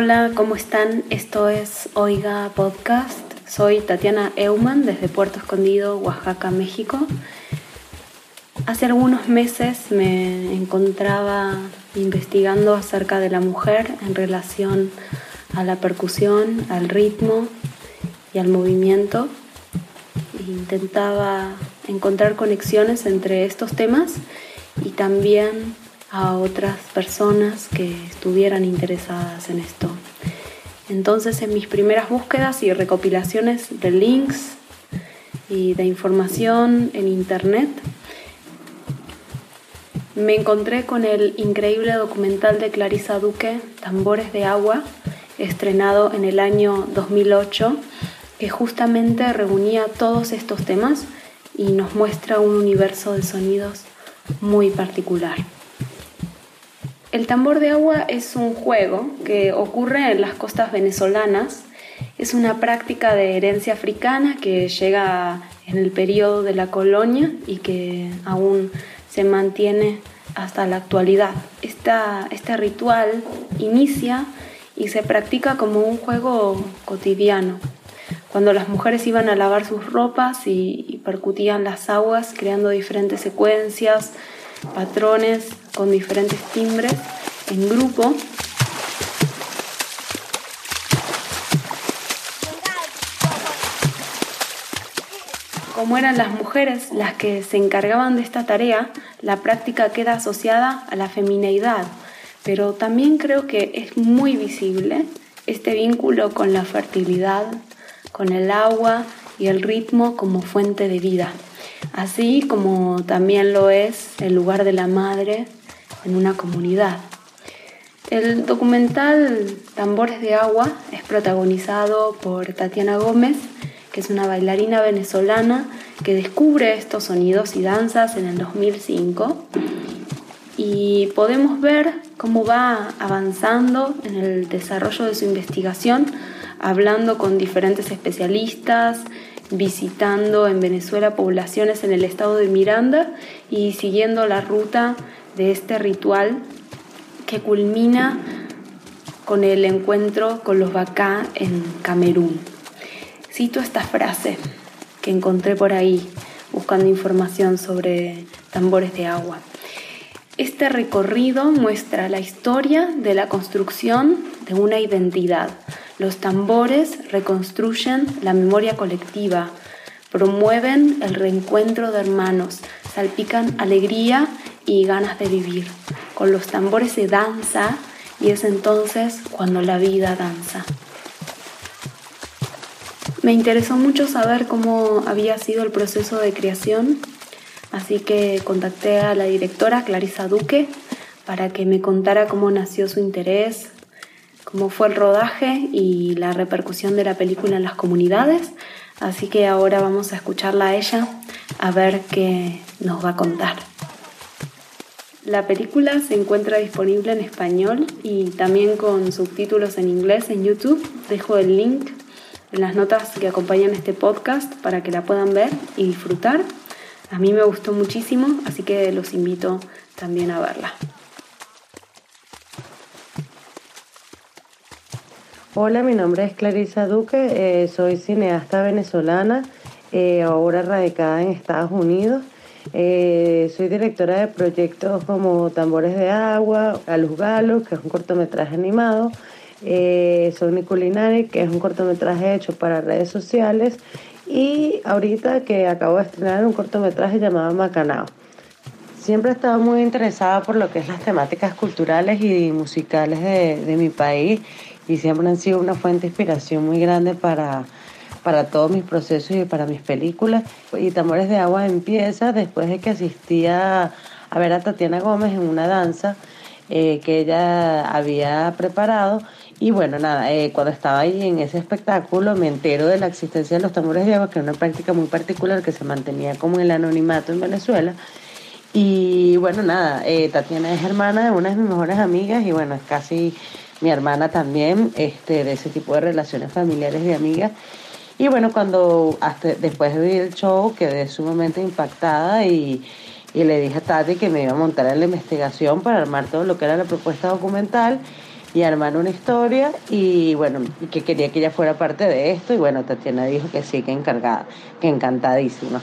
Hola, ¿cómo están? Esto es Oiga Podcast. Soy Tatiana Eumann desde Puerto Escondido, Oaxaca, México. Hace algunos meses me encontraba investigando acerca de la mujer en relación a la percusión, al ritmo y al movimiento. Intentaba encontrar conexiones entre estos temas y también a otras personas que estuvieran interesadas en esto. Entonces en mis primeras búsquedas y recopilaciones de links y de información en internet, me encontré con el increíble documental de Clarisa Duque, Tambores de Agua, estrenado en el año 2008, que justamente reunía todos estos temas y nos muestra un universo de sonidos muy particular. El tambor de agua es un juego que ocurre en las costas venezolanas. Es una práctica de herencia africana que llega en el periodo de la colonia y que aún se mantiene hasta la actualidad. este ritual inicia y se practica como un juego cotidiano, cuando las mujeres iban a lavar sus ropas y percutían las aguas creando diferentes secuencias, patrones con diferentes timbres en grupo. Como eran las mujeres las que se encargaban de esta tarea, la práctica queda asociada a la femineidad, pero también creo que es muy visible este vínculo con la fertilidad, con el agua y el ritmo como fuente de vida así como también lo es el lugar de la madre en una comunidad. El documental Tambores de Agua es protagonizado por Tatiana Gómez, que es una bailarina venezolana que descubre estos sonidos y danzas en el 2005 y podemos ver cómo va avanzando en el desarrollo de su investigación, hablando con diferentes especialistas, visitando en Venezuela poblaciones en el estado de Miranda y siguiendo la ruta de este ritual que culmina con el encuentro con los Bacá en Camerún. Cito esta frase que encontré por ahí buscando información sobre tambores de agua. Este recorrido muestra la historia de la construcción de una identidad, los tambores reconstruyen la memoria colectiva, promueven el reencuentro de hermanos, salpican alegría y ganas de vivir. Con los tambores se danza y es entonces cuando la vida danza. Me interesó mucho saber cómo había sido el proceso de creación, así que contacté a la directora Clarisa Duque para que me contara cómo nació su interés, cómo fue el rodaje y la repercusión de la película en las comunidades. Así que ahora vamos a escucharla a ella a ver qué nos va a contar. La película se encuentra disponible en español y también con subtítulos en inglés en YouTube. Dejo el link en las notas que acompañan este podcast para que la puedan ver y disfrutar. A mí me gustó muchísimo, así que los invito también a verla. Hola, mi nombre es Clarisa Duque, eh, soy cineasta venezolana, eh, ahora radicada en Estados Unidos. Eh, soy directora de proyectos como Tambores de Agua, Galus Galus, que es un cortometraje animado, Sony Culinary, que es un cortometraje hecho para redes sociales, y ahorita que acabo de estrenar un cortometraje llamado Macanao. Siempre he estado muy interesada por lo que es las temáticas culturales y musicales de, de mi país y siempre han sido una fuente de inspiración muy grande para, para todos mis procesos y para mis películas. Y Tambores de Agua empieza después de que asistía a ver a Tatiana Gómez en una danza eh, que ella había preparado. Y bueno, nada, eh, cuando estaba ahí en ese espectáculo me entero de la existencia de los tambores de agua, que es una práctica muy particular que se mantenía como el anonimato en Venezuela. Y bueno, nada, eh, Tatiana es hermana de una de mis mejores amigas y bueno, es casi mi hermana también, este, de ese tipo de relaciones familiares y amigas. Y bueno, cuando hasta después de ver el show quedé sumamente impactada y, y, le dije a Tati que me iba a montar en la investigación para armar todo lo que era la propuesta documental. y armar una historia y bueno, que quería que ella fuera parte de esto y bueno, Tatiana dijo que sí, que encargada, que encantadísima.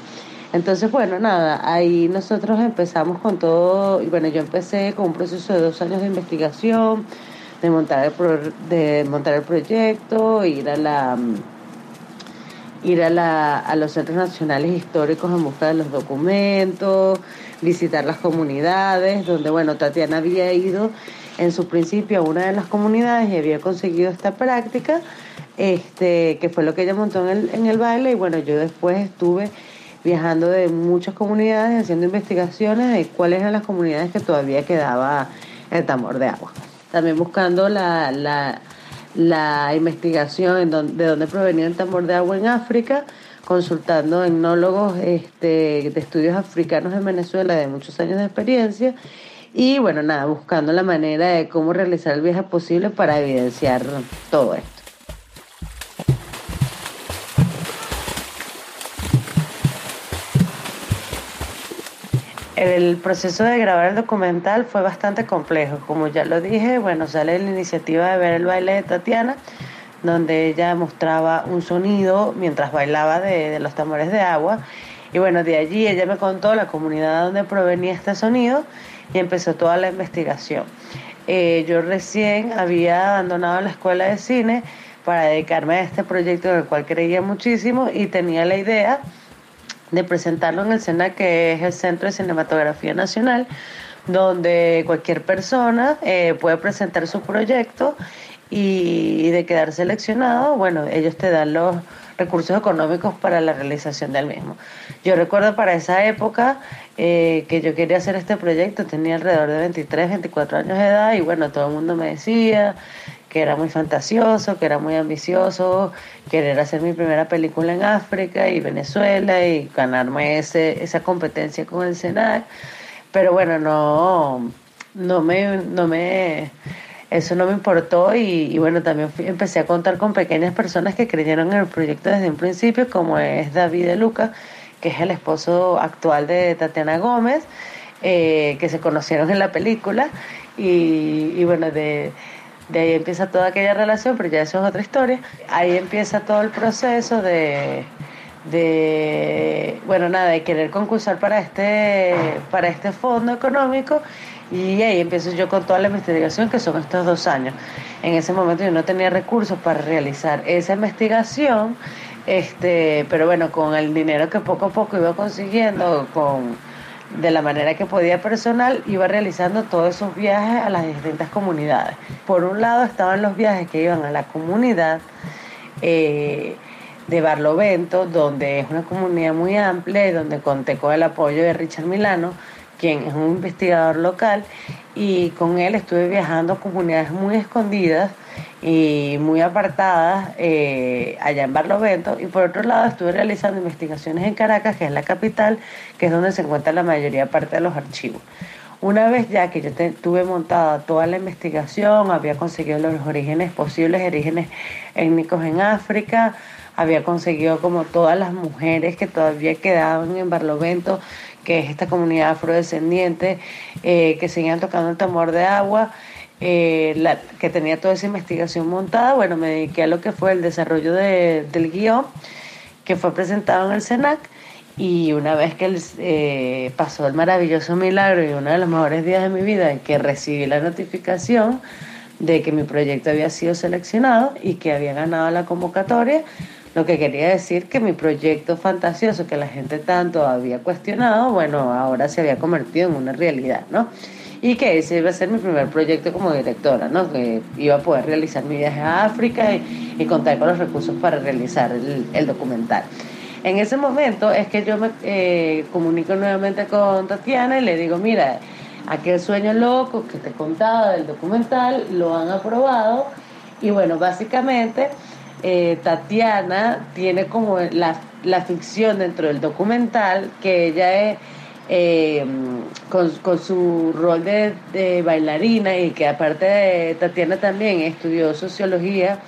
Entonces, bueno, nada, ahí nosotros empezamos con todo, y bueno, yo empecé con un proceso de dos años de investigación, de montar el, de montar el proyecto, ir a la ir a, la, a los centros nacionales históricos en busca de los documentos, visitar las comunidades, donde, bueno, Tatiana había ido en su principio a una de las comunidades y había conseguido esta práctica, este, que fue lo que ella montó en el, en el baile, y bueno, yo después estuve viajando de muchas comunidades, haciendo investigaciones de cuáles eran las comunidades que todavía quedaba el tambor de agua. También buscando la, la, la investigación de dónde provenía el tambor de agua en África, consultando etnólogos este, de estudios africanos en Venezuela de muchos años de experiencia y bueno, nada, buscando la manera de cómo realizar el viaje posible para evidenciar todo esto. El proceso de grabar el documental fue bastante complejo. Como ya lo dije, bueno, sale la iniciativa de ver el baile de Tatiana, donde ella mostraba un sonido mientras bailaba de, los tambores de agua. Y bueno, de allí ella me contó la comunidad donde provenía este sonido y empezó toda la investigación. Eh, yo recién había abandonado la escuela de cine para dedicarme a este proyecto del cual creía muchísimo y tenía la idea de presentarlo en el SENA, que es el Centro de Cinematografía Nacional, donde cualquier persona eh, puede presentar su proyecto y, de quedar seleccionado, bueno, ellos te dan los recursos económicos para la realización del mismo. Yo recuerdo para esa época eh, que yo quería hacer este proyecto, tenía alrededor de 23, 24 años de edad y bueno, todo el mundo me decía que era muy fantasioso, que era muy ambicioso, querer hacer mi primera película en África y Venezuela y ganarme ese, esa competencia con el SENAC. Pero bueno, no, no me, no me, eso no me importó y, bueno, también empecé a contar con pequeñas personas que creyeron en el proyecto desde un principio, como es David de Luca, que es el esposo actual de Tatiana Gómez, eh, que se conocieron en la película y, y bueno, de de ahí empieza toda aquella relación, pero ya eso es otra historia. Ahí empieza todo el proceso de, de bueno, nada, de querer concursar para este, para este fondo económico y ahí empiezo yo con toda la investigación que son estos dos años. En ese momento yo no tenía recursos para realizar esa investigación, este, pero bueno, con el dinero que poco a poco iba consiguiendo, con de la manera que podía personal, iba realizando todos esos viajes a las distintas comunidades. Por un lado estaban los viajes que iban a la comunidad eh, de Barlovento, donde es una comunidad muy amplia y donde conté con el apoyo de Richard Milano, quien es un investigador local, y con él estuve viajando a comunidades muy escondidas y muy apartadas eh, allá en Barlovento y por otro lado estuve realizando investigaciones en Caracas, que es la capital, que es donde se encuentra la mayoría parte de los archivos. Una vez ya que yo tuve montada toda la investigación, había conseguido los orígenes posibles, orígenes étnicos en África, había conseguido como todas las mujeres que todavía quedaban en Barlovento, que es esta comunidad afrodescendiente, eh, que seguían tocando el tambor de agua, eh, que tenía toda esa investigación montada, bueno, me dediqué a lo que fue el desarrollo de, del guion, que fue presentado en el SENAC, y una vez que eh, pasó el maravilloso milagro y uno de los mejores días de mi vida en que recibí la notificación de que mi proyecto había sido seleccionado y que había ganado la convocatoria, lo que quería decir que mi proyecto fantasioso que la gente tanto había cuestionado, bueno, ahora se había convertido en una realidad, ¿no? Y que ese iba a ser mi primer proyecto como directora, ¿no? Que iba a poder realizar mi viaje a África y, contar con los recursos para realizar el, documental. En ese momento es que yo me eh, comunico nuevamente con Tatiana y le digo, mira, aquel sueño loco que te contaba del documental, lo han aprobado. Y bueno, básicamente eh, Tatiana tiene como la, ficción dentro del documental, que ella es eh, con, su rol de, bailarina y que aparte de Tatiana también estudió sociología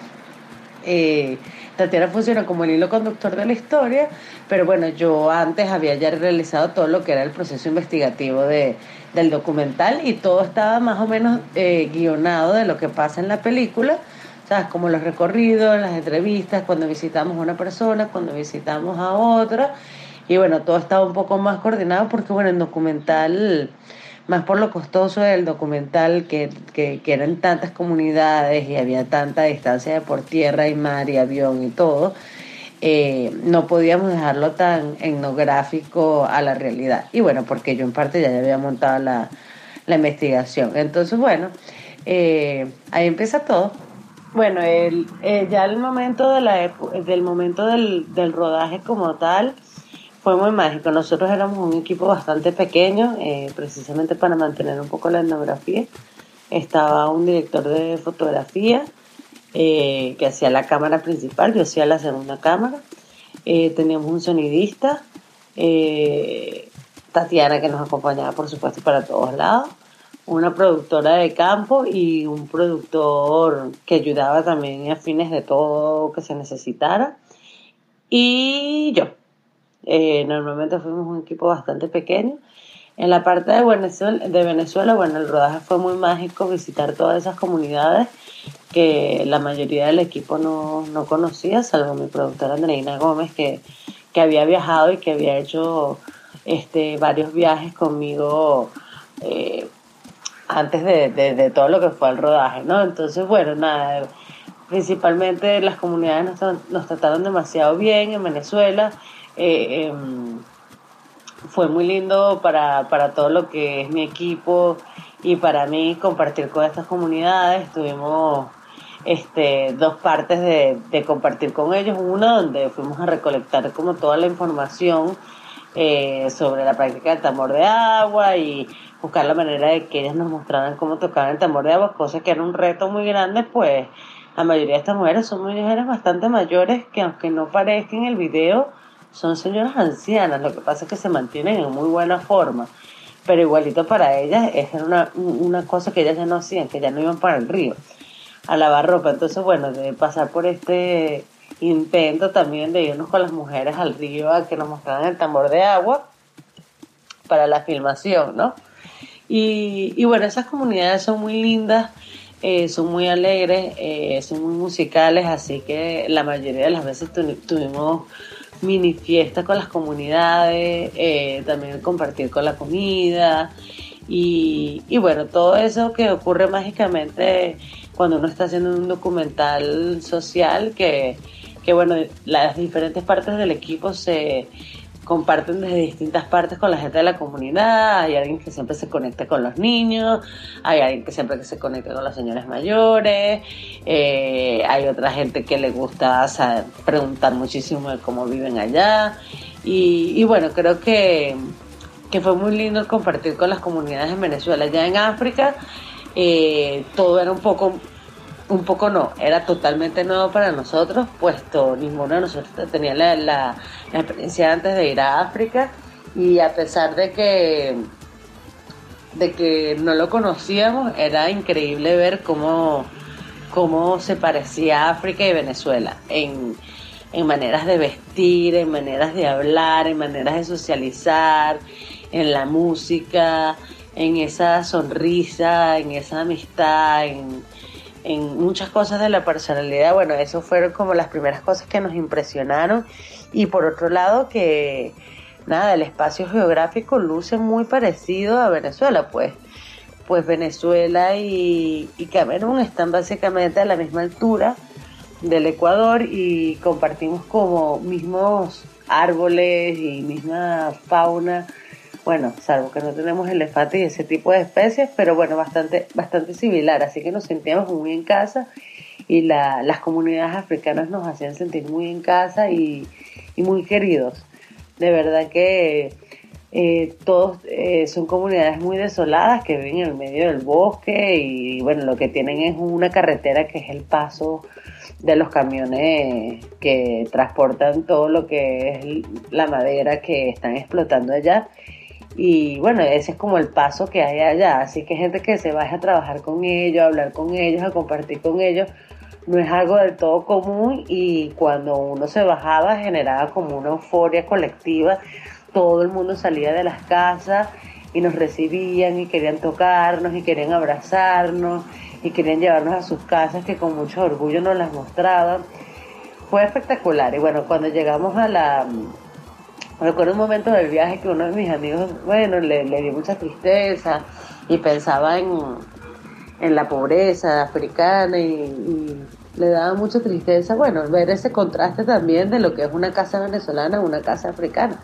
Eh, Tatiana funciona como el hilo conductor de la historia, pero bueno, yo antes había ya realizado todo lo que era el proceso investigativo de, del documental y todo estaba más o menos guionado de lo que pasa en la película, ¿sabes? Como los recorridos, las entrevistas, cuando visitamos a una persona, cuando visitamos a otra, y bueno, todo estaba un poco más coordinado porque bueno, el documental más por lo costoso del documental, que, que, eran tantas comunidades y había tanta distancia por tierra y mar y avión y todo, eh, no podíamos dejarlo tan etnográfico a la realidad. Y bueno, porque yo en parte ya había montado la, la investigación. Entonces, bueno, eh, ahí empieza todo. Bueno, el, eh, ya el momento, de la, del, momento del, del rodaje como tal, fue muy mágico. Nosotros éramos un equipo bastante pequeño, eh, precisamente para mantener un poco la etnografía. Estaba un director de fotografía eh, que hacía la cámara principal, yo hacía la segunda cámara. Teníamos un sonidista, Tatiana que nos acompañaba por supuesto para todos lados, una productora de campo y un productor que ayudaba también a fines de todo que se necesitara. Y yo, eh, normalmente fuimos un equipo bastante pequeño. En la parte de Venezuela, bueno, el rodaje fue muy mágico, visitar todas esas comunidades que la mayoría del equipo no, no conocía, salvo mi productora Andreina Gómez, que, que había viajado y que había hecho este, varios viajes conmigo eh, antes de, de, todo lo que fue el rodaje, ¿no? Entonces, bueno, nada, principalmente las comunidades nos, nos trataron demasiado bien en Venezuela eh, em, fue muy lindo para, para todo lo que es mi equipo y para mí compartir con estas comunidades. Tuvimos este, dos partes de, de compartir con ellos. Una donde fuimos a recolectar como toda la información eh, sobre la práctica del tambor de agua y buscar la manera de que ellas nos mostraran cómo tocaban el tambor de agua, cosa que era un reto muy grande, pues la mayoría de estas mujeres son mujeres bastante mayores que aunque no parezcan en el video, son señoras ancianas, lo que pasa es que se mantienen en muy buena forma, pero igualito para ellas es una, una cosa que ellas ya no hacían, que ya no iban para el río a lavar ropa. Entonces, bueno, de pasar por este intento también de irnos con las mujeres al río a que nos mostraran el tambor de agua para la filmación, ¿no? Y, y bueno, esas comunidades son muy lindas, eh, son muy alegres, eh, son muy musicales, así que la mayoría de las veces tuvimos mini fiestas con las comunidades, eh, también compartir con la comida. Y, y, bueno, todo eso que ocurre mágicamente cuando uno está haciendo un documental social que, que bueno, las diferentes partes del equipo se, comparten desde distintas partes con la gente de la comunidad, hay alguien que siempre se conecta con los niños, hay alguien que siempre se conecta con las señoras mayores, eh, hay otra gente que le gusta preguntar muchísimo de cómo viven allá y, bueno, creo que, que, fue muy lindo el compartir con las comunidades en Venezuela. Ya en África eh, todo era un poco un poco no, era totalmente nuevo para nosotros, puesto ninguno de nosotros tenía la, la, experiencia antes de ir a África y a pesar de que de que no lo conocíamos, era increíble ver cómo, cómo se parecía África y Venezuela en, en maneras de vestir, en maneras de hablar, en maneras de socializar, en la música, en esa sonrisa, en esa amistad, en, en muchas cosas de la personalidad, bueno, eso fueron como las primeras cosas que nos impresionaron. Y por otro lado, que nada, el espacio geográfico luce muy parecido a Venezuela, pues. Pues Venezuela y, y Camerún están básicamente a la misma altura del Ecuador y compartimos como mismos árboles y misma fauna bueno, salvo que no tenemos elefantes y ese tipo de especies, pero bueno, bastante, bastante similar, así que nos sentíamos muy en casa y la, las comunidades africanas nos hacían sentir muy en casa y, muy queridos. De verdad que eh, todos eh, son comunidades muy desoladas que viven en el medio del bosque y bueno, lo que tienen es una carretera que es el paso de los camiones que transportan todo lo que es la madera que están explotando allá y bueno, ese es como el paso que hay allá. Así que gente que se vaya a trabajar con ellos, a hablar con ellos, a compartir con ellos, no es algo del todo común y cuando uno se bajaba generaba como una euforia colectiva, todo el mundo salía de las casas y nos recibían y querían tocarnos y querían abrazarnos y querían llevarnos a sus casas que con mucho orgullo nos las mostraban. Fue espectacular y bueno, cuando llegamos a la... Recuerdo un momento del viaje que uno de mis amigos, bueno, le, le dio mucha tristeza y pensaba en, en la pobreza africana y, le daba mucha tristeza, bueno, ver ese contraste también de lo que es una casa venezolana una casa africana.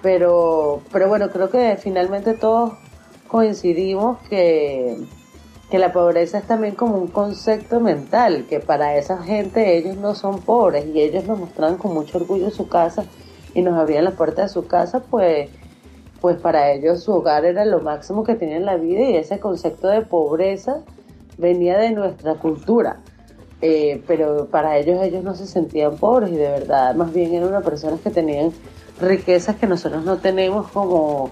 Pero, pero bueno, creo que finalmente todos coincidimos que, que la pobreza es también como un concepto mental, que para esa gente ellos no son pobres y ellos nos mostraban con mucho orgullo su casa y nos abrían la puerta de su casa, pues pues para ellos su hogar era lo máximo que tenían en la vida y ese concepto de pobreza venía de nuestra cultura. Eh, pero para ellos ellos no se sentían pobres y de verdad más bien eran unas personas que tenían riquezas que nosotros no tenemos como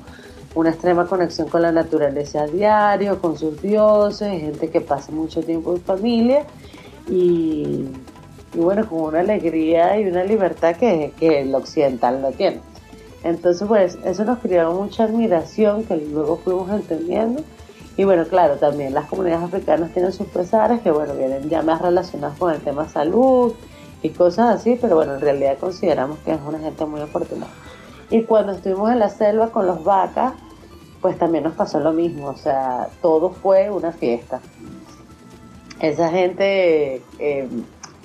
una extrema conexión con la naturaleza a diario, con sus dioses, gente que pasa mucho tiempo en familia y, bueno, con una alegría y una libertad que, que el occidental no tiene. Entonces, pues eso nos creó mucha admiración que luego fuimos entendiendo. Y bueno, claro, también las comunidades africanas tienen sus pesares que, bueno, vienen ya más relacionadas con el tema salud y cosas así, pero bueno, en realidad consideramos que es una gente muy afortunada. Y cuando estuvimos en la selva con los vacas, pues también nos pasó lo mismo, o sea, todo fue una fiesta. Esa gente eh,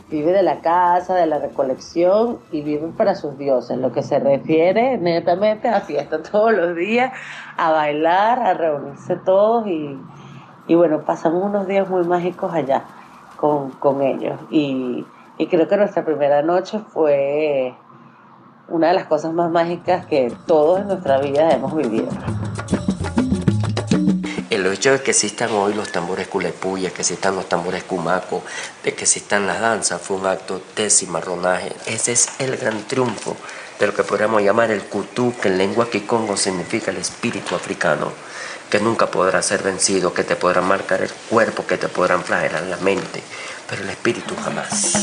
vive de la casa, de la recolección y vive para sus dioses, lo que se refiere netamente a fiesta todos los días, a bailar, a reunirse todos y, y bueno, pasamos unos días muy mágicos allá con, con ellos. Y, y creo que nuestra primera noche fue una de las cosas más mágicas que todos en nuestra vida hemos vivido hecho de que existan hoy los tambores culepuyas, que existan los tambores cumaco, de que existan las danzas, fue un acto de cimarronaje. Ese es el gran triunfo de lo que podríamos llamar el kutú, que en lengua kikongo significa el espíritu africano, que nunca podrá ser vencido, que te podrán marcar el cuerpo, que te podrán flagelar la mente, pero el espíritu jamás.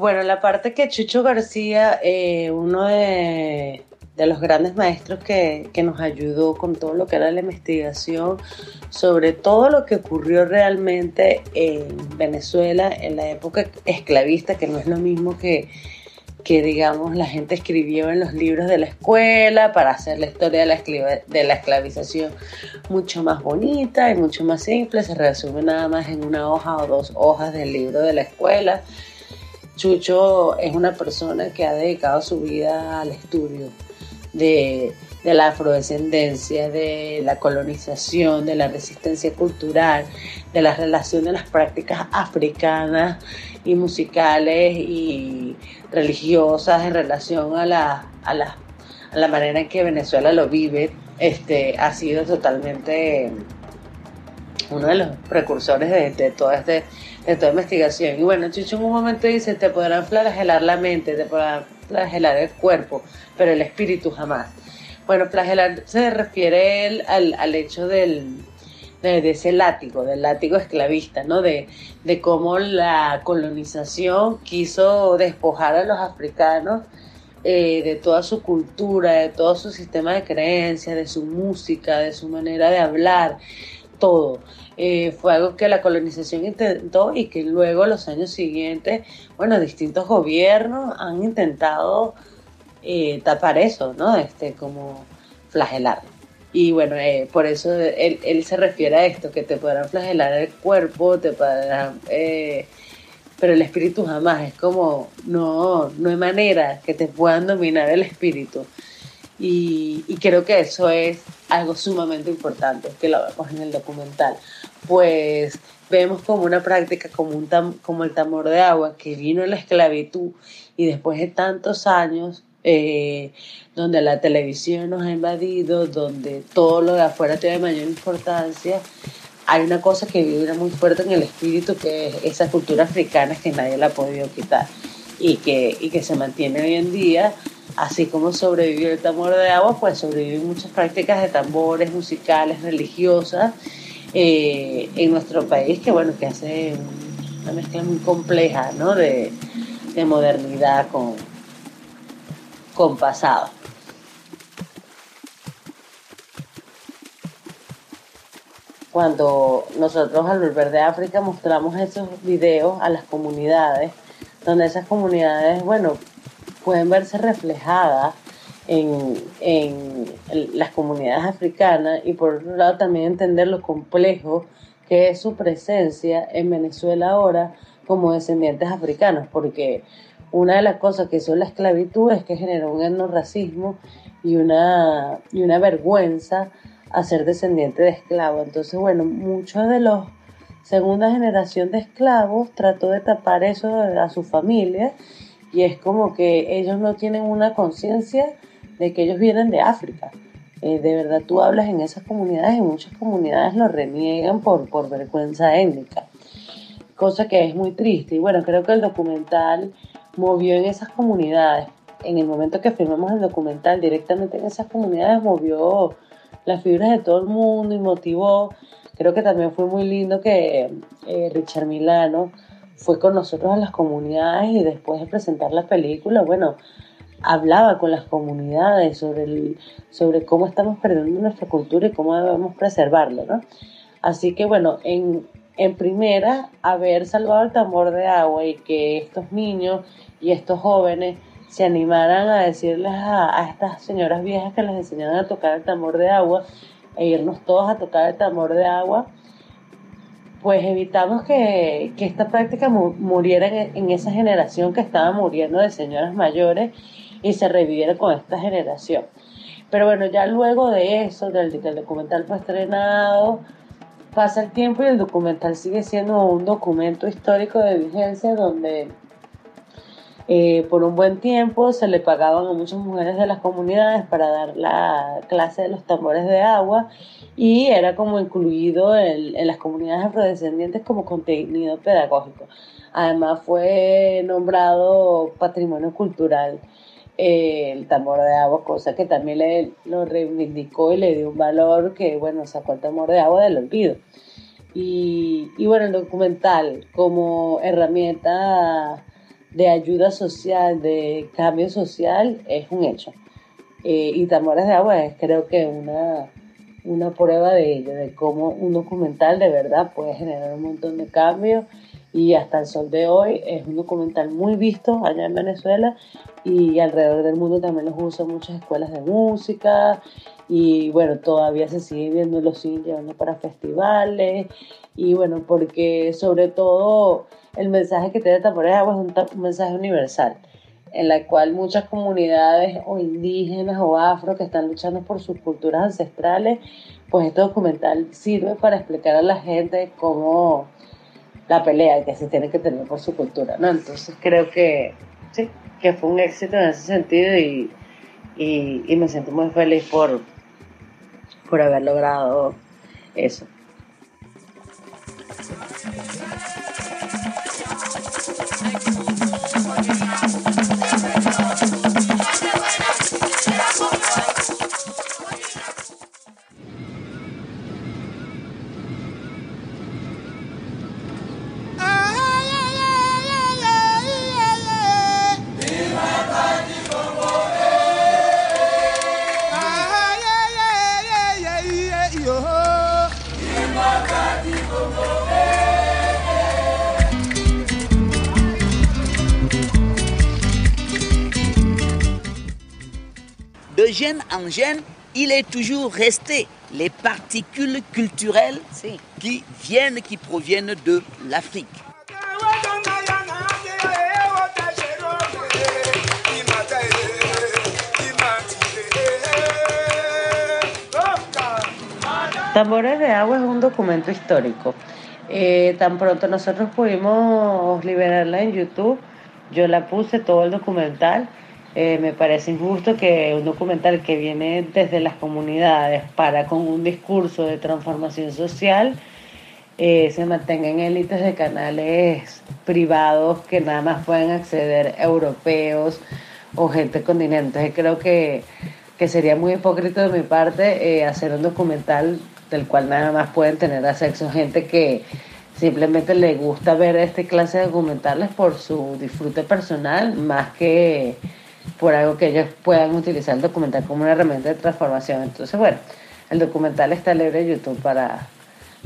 Bueno, la parte que Chucho García, eh, uno de, los grandes maestros que, nos ayudó con todo lo que era la investigación sobre todo lo que ocurrió realmente en Venezuela en la época esclavista, que no es lo mismo que, que digamos la gente escribió en los libros de la escuela para hacer la historia de la, de la esclavización mucho más bonita y mucho más simple, se resume nada más en una hoja o dos hojas del libro de la escuela Chucho es una persona que ha dedicado su vida al estudio de, la afrodescendencia, de la colonización, de la resistencia cultural, de la relación de las prácticas africanas y musicales y religiosas en relación a la, manera en que Venezuela lo vive. Este, ha sido totalmente uno de los precursores de, de todo este de toda investigación. Y bueno, Chucho en un momento dice, te podrán flagelar la mente, te podrán flagelar el cuerpo, pero el espíritu jamás. Bueno, flagelar se refiere al, al hecho del, de, ese látigo, del látigo esclavista, ¿no? De, de cómo la colonización quiso despojar a los africanos eh, de toda su cultura, de todo su sistema de creencias, de su música, de su manera de hablar, todo. Eh, fue algo que la colonización intentó y que luego los años siguientes, bueno, distintos gobiernos han intentado eh, tapar eso, ¿no? Este, como flagelar. Y bueno, eh, por eso él, se refiere a esto, que te podrán flagelar el cuerpo, te podrán... pero el espíritu jamás, es como, no, no hay manera que te puedan dominar el espíritu. Y, y creo que eso es algo sumamente importante, que lo vemos en el documental pues vemos como una práctica como, un como el tambor de agua que vino en la esclavitud y después de tantos años eh, donde la televisión nos ha invadido, donde todo lo de afuera tiene mayor importancia, hay una cosa que vibra muy fuerte en el espíritu que es esa cultura africana que nadie la ha podido quitar. y que, y que se mantiene hoy en día. Así como sobrevivió el tambor de agua, pues sobreviven muchas prácticas de tambores musicales, religiosas eh, en nuestro país, que bueno, que hace una mezcla muy compleja, ¿no? De, de modernidad con, con pasado. Cuando nosotros al volver de África mostramos esos videos a las comunidades, donde esas comunidades, bueno, pueden verse reflejadas en, en, las comunidades africanas y por otro lado también entender lo complejo que es su presencia en Venezuela ahora como descendientes africanos, porque una de las cosas que hizo la esclavitud es que generó un etnorracismo y una, y una vergüenza a ser descendiente de esclavos. Entonces, bueno, muchos de los segunda generación de esclavos trató de tapar eso a su familia y es como que ellos no tienen una conciencia de que ellos vienen de África. Eh, de verdad tú hablas en esas comunidades y muchas comunidades lo reniegan por, por vergüenza étnica, cosa que es muy triste. Y bueno, creo que el documental movió en esas comunidades, en el momento que filmamos el documental directamente en esas comunidades, movió las fibras de todo el mundo y motivó. Creo que también fue muy lindo que eh, Richard Milano fue con nosotros a las comunidades y después de presentar la película, bueno, hablaba con las comunidades sobre, sobre cómo estamos perdiendo nuestra cultura y cómo debemos preservarla, ¿no? Así que bueno, en, en primera, haber salvado el tambor de agua y que estos niños y estos jóvenes se animaran a decirles a, a estas señoras viejas que les enseñaban a tocar el tambor de agua e irnos todos a tocar el tambor de agua, pues evitamos que, que esta práctica muriera en, en, esa generación que estaba muriendo de señoras mayores y se reviviera con esta generación. Pero bueno, ya luego de eso, del, del documental fue estrenado, pasa el tiempo y el documental sigue siendo un documento histórico de vigencia donde eh, por un buen tiempo se le pagaban a muchas mujeres de las comunidades para dar la clase de los tambores de agua y era como incluido en, las comunidades afrodescendientes como contenido pedagógico. Además fue nombrado patrimonio cultural eh, el tambor de agua, cosa que también le, lo reivindicó y le dio un valor que, bueno, sacó el tambor de agua del olvido. Y, y bueno, el documental como herramienta de ayuda social, de cambio social, es un hecho. Eh, y Tambores de Agua es creo que una, una prueba de ello, de cómo un documental de verdad puede generar un montón de cambios y hasta el sol de hoy es un documental muy visto allá en Venezuela y alrededor del mundo también los usan muchas escuelas de música. Y bueno, todavía se sigue viendo los siguen llevando para festivales. Y bueno, porque sobre todo el mensaje que tiene Tambores de Agua es un, mensaje universal, en la cual muchas comunidades o indígenas o afro que están luchando por sus culturas ancestrales, pues este documental sirve para explicar a la gente cómo la pelea que se tiene que tener por su cultura, ¿no? Entonces creo que sí, que fue un éxito en ese sentido y, y, me siento muy feliz por, por haber logrado eso. Gène, il est toujours resté les particules culturelles qui viennent, qui proviennent de l'Afrique. Tambores de Agua es un documento histórico. Eh, tan pronto nosotros pudimos liberarla en YouTube, yo la puse todo el documental eh, me parece injusto que un documental que viene desde las comunidades para con un discurso de transformación social eh, se mantenga en élites de canales privados que nada más pueden acceder europeos o gente con dinero. Entonces creo que, que sería muy hipócrita de mi parte eh, hacer un documental del cual nada más pueden tener acceso gente que simplemente le gusta ver este clase de documentales por su disfrute personal más que por algo que ellos puedan utilizar el documental como una herramienta de transformación. Entonces, bueno, el documental está libre en YouTube para,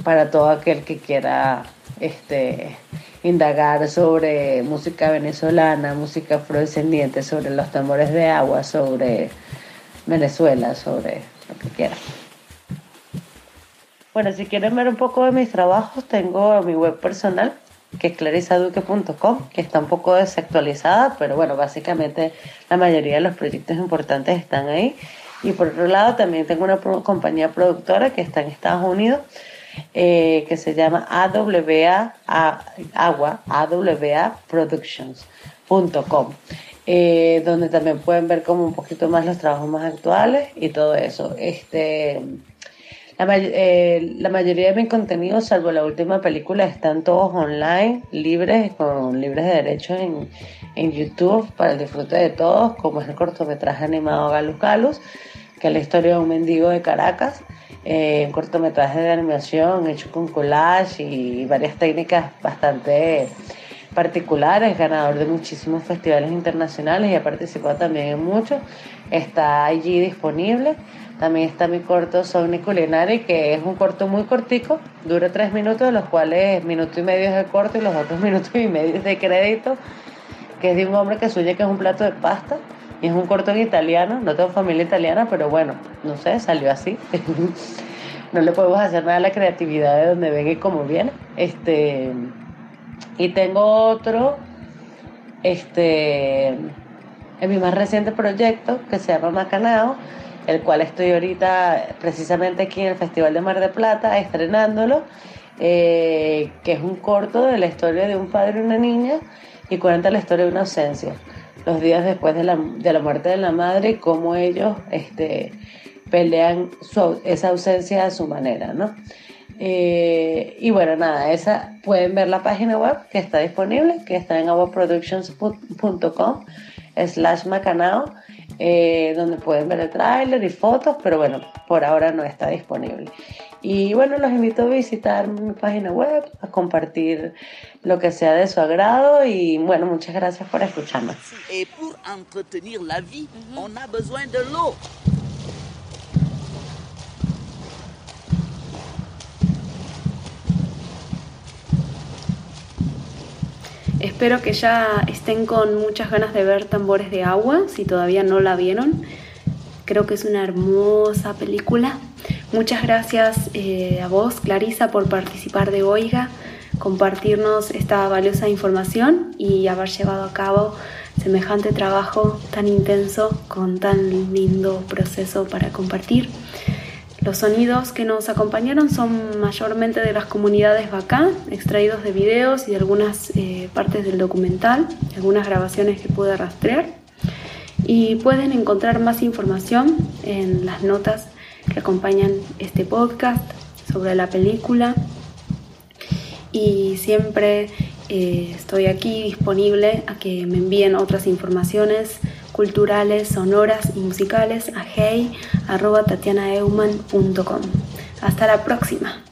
para todo aquel que quiera este, indagar sobre música venezolana, música afrodescendiente, sobre los tambores de agua, sobre Venezuela, sobre lo que quiera. Bueno, si quieren ver un poco de mis trabajos, tengo mi web personal, que es clarisaduque.com, que está un poco desactualizada, pero bueno, básicamente la mayoría de los proyectos importantes están ahí. Y por otro lado, también tengo una compañía productora que está en Estados Unidos, eh, que se llama AWA, Agua, AWA Productions.com. Eh, donde también pueden ver como un poquito más los trabajos más actuales y todo eso. Este, la, eh, la, mayoría de mis contenidos, salvo la última película, están todos online, libres, con libres de derechos en, en YouTube para el disfrute de todos, como es el cortometraje animado Galus Galus, que es la historia de un mendigo de Caracas, eh, un cortometraje de animación hecho con collage y varias técnicas bastante particulares, ganador de muchísimos festivales internacionales y ha participado también en muchos. Está allí disponible. También está mi corto Sogni Culinari, que es un corto muy cortico, dura tres minutos, de los cuales minuto y medio es de corto y los otros minutos y medio es de crédito, que es de un hombre que sueña que es un plato de pasta. Y es un corto en italiano, no tengo familia italiana, pero bueno, no sé, salió así. no le podemos hacer nada a la creatividad de donde venga y cómo viene. Este, y tengo otro, este, en mi más reciente proyecto que se llama Macanao, el cual estoy ahorita precisamente aquí en el Festival de Mar de Plata estrenándolo, eh, que es un corto de la historia de un padre y una niña y cuenta la historia de una ausencia, los días después de la, de la muerte de la madre y cómo ellos este, pelean esa ausencia a su manera, ¿no? Eh, y bueno, nada, esa pueden ver la página web que está disponible, que está en aguaproductions.com slash macanao eh, donde pueden ver el tráiler y fotos, pero bueno, por ahora no está disponible. Y bueno, los invito a visitar mi página web, a compartir lo que sea de su agrado y bueno, muchas gracias por escucharme. Y para entretener la vida, on a besoin de l'eau. Espero que ya estén con muchas ganas de ver Tambores de Agua, si todavía no la vieron. Creo que es una hermosa película. Muchas gracias eh, a vos, Clarisa, por participar de Oiga, compartirnos esta valiosa información y haber llevado a cabo semejante trabajo tan intenso con tan lindo proceso para compartir. Los sonidos que nos acompañaron son mayormente de las comunidades Bacá, extraídos de videos y de algunas eh, partes del documental, algunas grabaciones que pude rastrear. Y pueden encontrar más información en las notas que acompañan este podcast sobre la película. Y siempre eh, estoy aquí disponible a que me envíen otras informaciones culturales, sonoras y musicales a hey.tatianaeumann.com. Hasta la próxima.